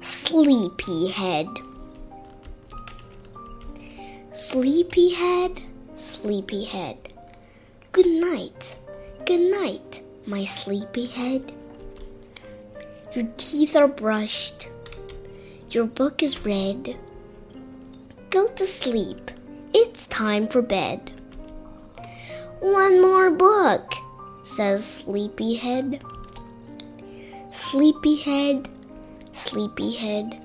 Sleepyhead. Sleepyhead, sleepyhead. Good night, good night, my sleepyhead. Your teeth are brushed, your book is read. Go to sleep, it's time for bed. One more book, says Sleepyhead. Sleepyhead, sleepyhead.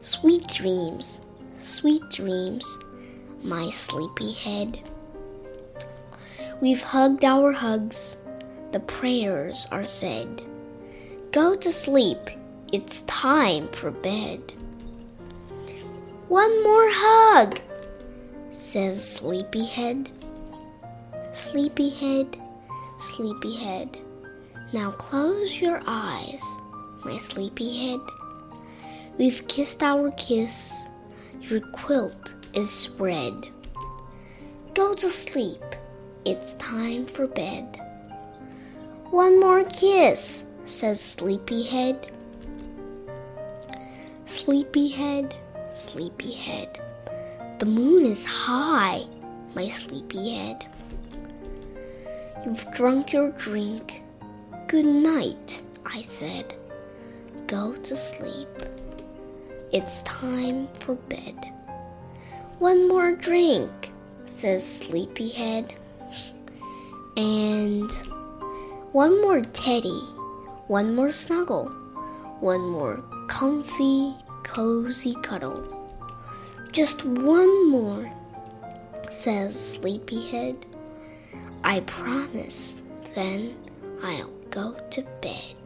Sweet dreams, sweet dreams, my sleepyhead. We've hugged our hugs, the prayers are said. Go to sleep, it's time for bed. One more hug, says Sleepyhead. Sleepyhead, sleepyhead. Now close your eyes, my sleepy head. We've kissed our kiss, your quilt is spread. Go to sleep, it's time for bed. One more kiss, says Sleepyhead. Sleepyhead, sleepyhead. The moon is high, my sleepyhead. You've drunk your drink. Good night, I said. Go to sleep. It's time for bed. One more drink, says Sleepyhead. And one more teddy, one more snuggle, one more comfy, cozy cuddle. Just one more, says Sleepyhead. I promise, then I'll go to bed.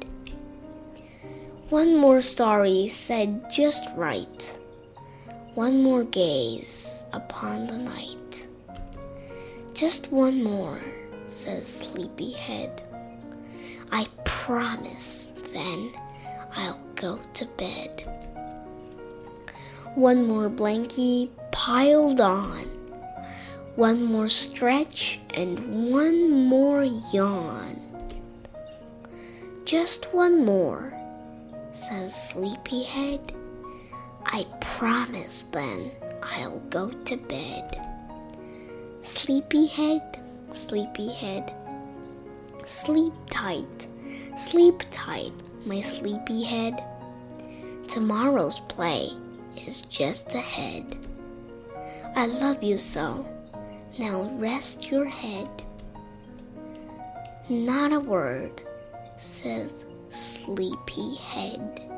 One more story said just right. One more gaze upon the night. Just one more, says Sleepyhead. I promise, then I'll go to bed. One more blankie piled on. One more stretch and one more yawn. Just one more, says Sleepyhead. I promise then I'll go to bed. Sleepyhead, sleepyhead. Sleep tight, sleep tight, my sleepyhead. Tomorrow's play is just ahead. I love you so. Now rest your head. Not a word, says Sleepyhead.